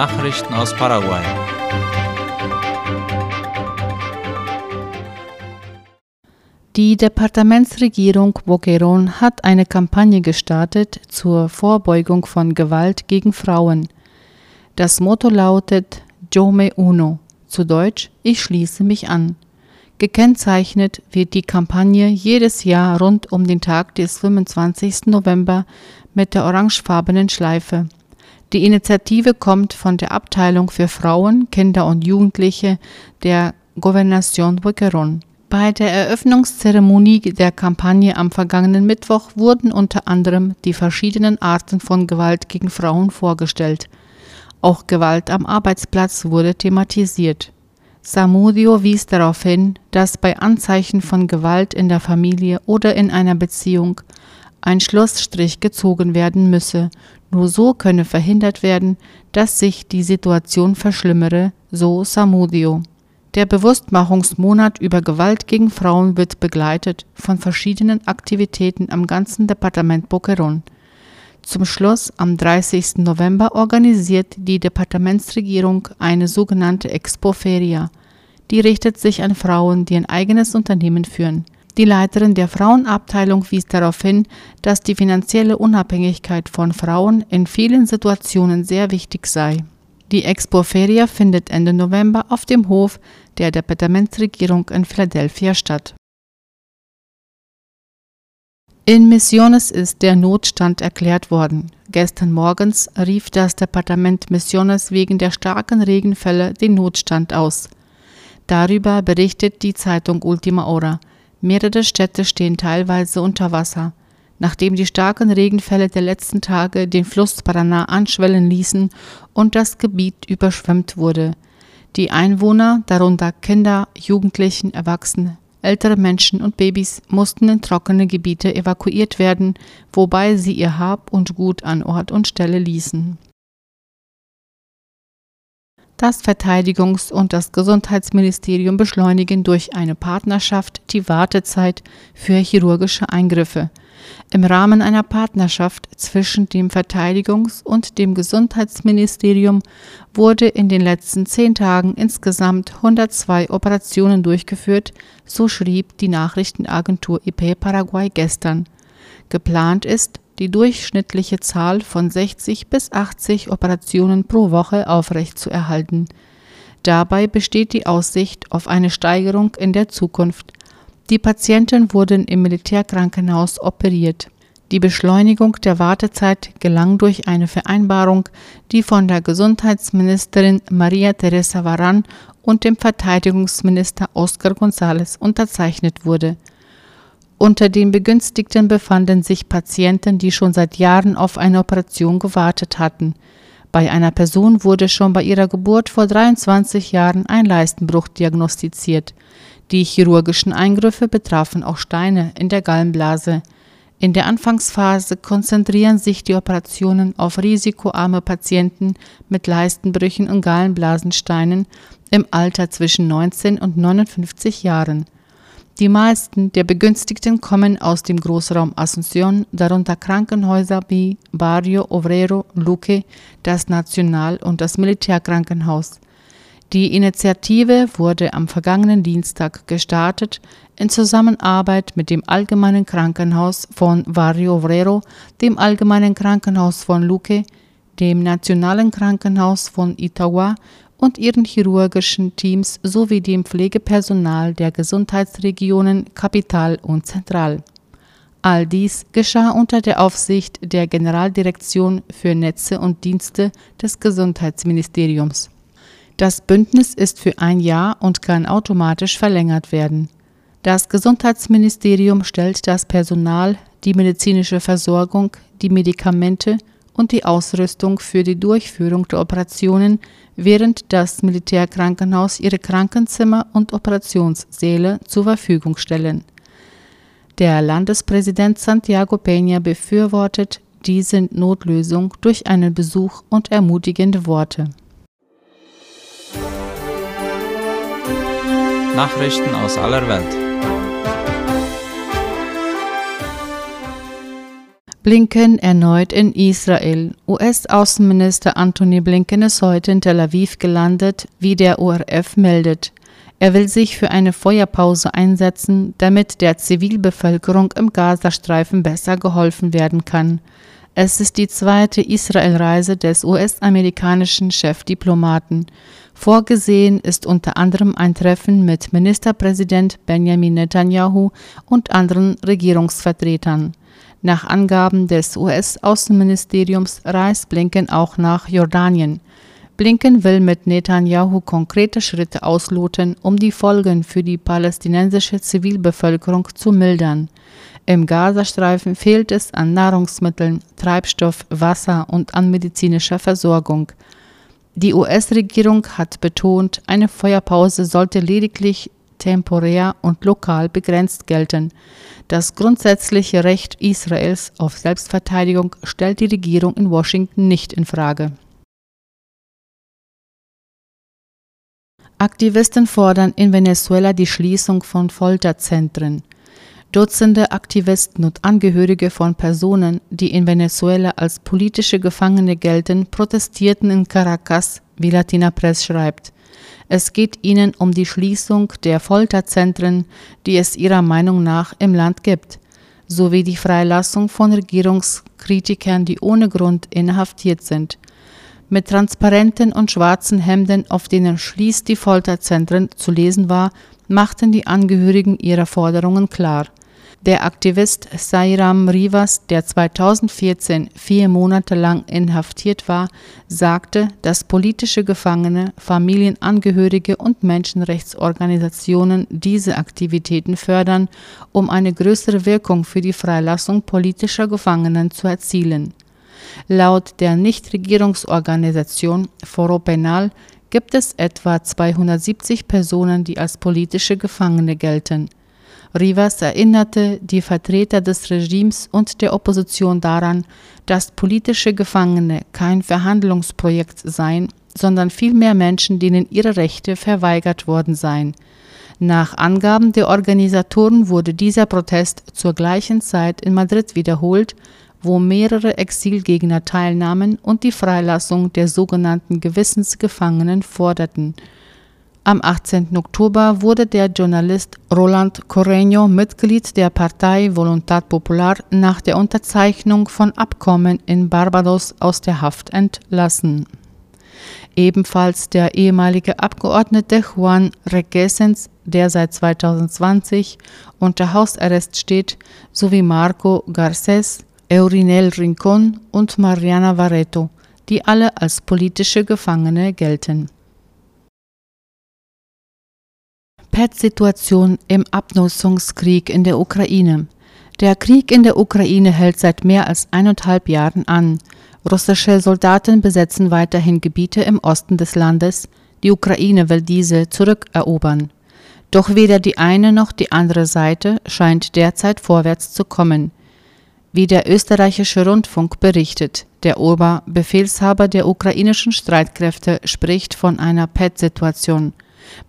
Nachrichten aus Paraguay. Die Departementsregierung Boquerón hat eine Kampagne gestartet zur Vorbeugung von Gewalt gegen Frauen. Das Motto lautet Yo me uno, zu Deutsch Ich schließe mich an. Gekennzeichnet wird die Kampagne jedes Jahr rund um den Tag des 25. November mit der orangefarbenen Schleife. Die Initiative kommt von der Abteilung für Frauen, Kinder und Jugendliche der Gobernación Boquerón. Bei der Eröffnungszeremonie der Kampagne am vergangenen Mittwoch wurden unter anderem die verschiedenen Arten von Gewalt gegen Frauen vorgestellt. Auch Gewalt am Arbeitsplatz wurde thematisiert. Samudio wies darauf hin, dass bei Anzeichen von Gewalt in der Familie oder in einer Beziehung ein Schlussstrich gezogen werden müsse, nur so könne verhindert werden, dass sich die Situation verschlimmere, so Samudio. Der Bewusstmachungsmonat über Gewalt gegen Frauen wird begleitet von verschiedenen Aktivitäten am ganzen Departement Boquerón. Zum Schluss am 30. November organisiert die Departementsregierung eine sogenannte Expo Feria. Die richtet sich an Frauen, die ein eigenes Unternehmen führen. Die Leiterin der Frauenabteilung wies darauf hin, dass die finanzielle Unabhängigkeit von Frauen in vielen Situationen sehr wichtig sei. Die Expo Feria findet Ende November auf dem Hof der Departementsregierung in Philadelphia statt. In Misiones ist der Notstand erklärt worden. Gestern morgens rief das Departement Misiones wegen der starken Regenfälle den Notstand aus. Darüber berichtet die Zeitung Ultima Hora. Mehrere Städte stehen teilweise unter Wasser. Nachdem die starken Regenfälle der letzten Tage den Fluss Paraná anschwellen ließen und das Gebiet überschwemmt wurde. Die Einwohner, darunter Kinder, Jugendlichen, Erwachsene, ältere Menschen und Babys, mussten in trockene Gebiete evakuiert werden, wobei sie ihr Hab und Gut an Ort und Stelle ließen. Das Verteidigungs- und das Gesundheitsministerium beschleunigen durch eine Partnerschaft die Wartezeit für chirurgische Eingriffe. Im Rahmen einer Partnerschaft zwischen dem Verteidigungs- und dem Gesundheitsministerium wurde in den letzten zehn Tagen insgesamt 102 Operationen durchgeführt, so schrieb die Nachrichtenagentur IP Paraguay gestern. Geplant ist, die durchschnittliche Zahl von 60 bis 80 Operationen pro Woche aufrechtzuerhalten. Dabei besteht die Aussicht auf eine Steigerung in der Zukunft. Die Patienten wurden im Militärkrankenhaus operiert. Die Beschleunigung der Wartezeit gelang durch eine Vereinbarung, die von der Gesundheitsministerin Maria Teresa Varan und dem Verteidigungsminister Oscar González unterzeichnet wurde. Unter den Begünstigten befanden sich Patienten, die schon seit Jahren auf eine Operation gewartet hatten. Bei einer Person wurde schon bei ihrer Geburt vor 23 Jahren ein Leistenbruch diagnostiziert. Die chirurgischen Eingriffe betrafen auch Steine in der Gallenblase. In der Anfangsphase konzentrieren sich die Operationen auf risikoarme Patienten mit Leistenbrüchen und Gallenblasensteinen im Alter zwischen 19 und 59 Jahren. Die meisten der Begünstigten kommen aus dem Großraum Asunción, darunter Krankenhäuser wie Barrio Obrero, Luque, das National- und das Militärkrankenhaus. Die Initiative wurde am vergangenen Dienstag gestartet in Zusammenarbeit mit dem Allgemeinen Krankenhaus von Barrio Obrero, dem Allgemeinen Krankenhaus von Luque, dem Nationalen Krankenhaus von Itagua und ihren chirurgischen Teams sowie dem Pflegepersonal der Gesundheitsregionen Kapital und Zentral. All dies geschah unter der Aufsicht der Generaldirektion für Netze und Dienste des Gesundheitsministeriums. Das Bündnis ist für ein Jahr und kann automatisch verlängert werden. Das Gesundheitsministerium stellt das Personal, die medizinische Versorgung, die Medikamente und die Ausrüstung für die Durchführung der Operationen, während das Militärkrankenhaus ihre Krankenzimmer und Operationssäle zur Verfügung stellen. Der Landespräsident Santiago Peña befürwortet diese Notlösung durch einen Besuch und ermutigende Worte. Nachrichten aus aller Welt. Blinken erneut in Israel. US-Außenminister Antony Blinken ist heute in Tel Aviv gelandet, wie der ORF meldet. Er will sich für eine Feuerpause einsetzen, damit der Zivilbevölkerung im Gazastreifen besser geholfen werden kann. Es ist die zweite Israelreise des US-amerikanischen Chefdiplomaten. Vorgesehen ist unter anderem ein Treffen mit Ministerpräsident Benjamin Netanyahu und anderen Regierungsvertretern. Nach Angaben des US-Außenministeriums reist Blinken auch nach Jordanien. Blinken will mit Netanyahu konkrete Schritte ausloten, um die Folgen für die palästinensische Zivilbevölkerung zu mildern. Im Gazastreifen fehlt es an Nahrungsmitteln, Treibstoff, Wasser und an medizinischer Versorgung. Die US-Regierung hat betont, eine Feuerpause sollte lediglich temporär und lokal begrenzt gelten. Das grundsätzliche Recht Israels auf Selbstverteidigung stellt die Regierung in Washington nicht in Frage. Aktivisten fordern in Venezuela die Schließung von Folterzentren. Dutzende Aktivisten und Angehörige von Personen, die in Venezuela als politische Gefangene gelten, protestierten in Caracas, wie Latina Press schreibt. Es geht ihnen um die Schließung der Folterzentren, die es ihrer Meinung nach im Land gibt, sowie die Freilassung von Regierungskritikern, die ohne Grund inhaftiert sind mit Transparenten und schwarzen Hemden, auf denen Schließ die Folterzentren zu lesen war, machten die Angehörigen ihre Forderungen klar. Der Aktivist Sairam Rivas, der 2014 vier Monate lang inhaftiert war, sagte, dass politische Gefangene, Familienangehörige und Menschenrechtsorganisationen diese Aktivitäten fördern, um eine größere Wirkung für die Freilassung politischer Gefangenen zu erzielen. Laut der Nichtregierungsorganisation Foro Penal gibt es etwa 270 Personen, die als politische Gefangene gelten. Rivas erinnerte die Vertreter des Regimes und der Opposition daran, dass politische Gefangene kein Verhandlungsprojekt seien, sondern vielmehr Menschen, denen ihre Rechte verweigert worden seien. Nach Angaben der Organisatoren wurde dieser Protest zur gleichen Zeit in Madrid wiederholt, wo mehrere Exilgegner teilnahmen und die Freilassung der sogenannten Gewissensgefangenen forderten. Am 18. Oktober wurde der Journalist Roland Correño Mitglied der Partei Voluntad Popular nach der Unterzeichnung von Abkommen in Barbados aus der Haft entlassen. Ebenfalls der ehemalige Abgeordnete Juan Requesens, der seit 2020 unter Hausarrest steht, sowie Marco Garcés, Eurinel Rincon und Mariana Varreto, die alle als politische Gefangene gelten. PET-Situation im Abnutzungskrieg in der Ukraine. Der Krieg in der Ukraine hält seit mehr als eineinhalb Jahren an. Russische Soldaten besetzen weiterhin Gebiete im Osten des Landes. Die Ukraine will diese zurückerobern. Doch weder die eine noch die andere Seite scheint derzeit vorwärts zu kommen. Wie der österreichische Rundfunk berichtet, der Oberbefehlshaber der ukrainischen Streitkräfte spricht von einer PET-Situation.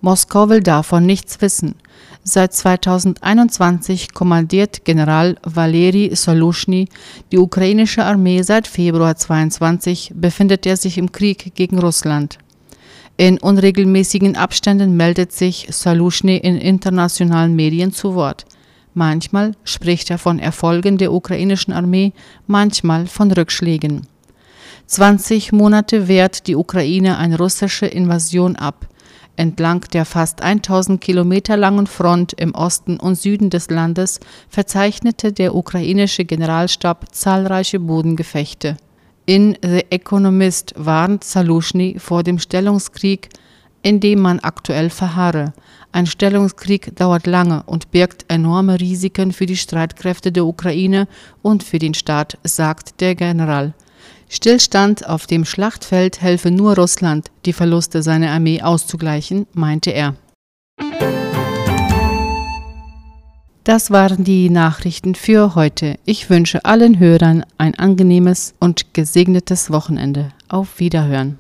Moskau will davon nichts wissen. Seit 2021 kommandiert General Valeri Soluschny die ukrainische Armee seit Februar 22 befindet er sich im Krieg gegen Russland. In unregelmäßigen Abständen meldet sich Soluschny in internationalen Medien zu Wort. Manchmal spricht er von Erfolgen der ukrainischen Armee, manchmal von Rückschlägen. 20 Monate wehrt die Ukraine eine russische Invasion ab. Entlang der fast 1000 Kilometer langen Front im Osten und Süden des Landes verzeichnete der ukrainische Generalstab zahlreiche Bodengefechte. In The Economist warnt Saluschny vor dem Stellungskrieg, in dem man aktuell verharre. Ein Stellungskrieg dauert lange und birgt enorme Risiken für die Streitkräfte der Ukraine und für den Staat, sagt der General. Stillstand auf dem Schlachtfeld helfe nur Russland, die Verluste seiner Armee auszugleichen, meinte er. Das waren die Nachrichten für heute. Ich wünsche allen Hörern ein angenehmes und gesegnetes Wochenende. Auf Wiederhören.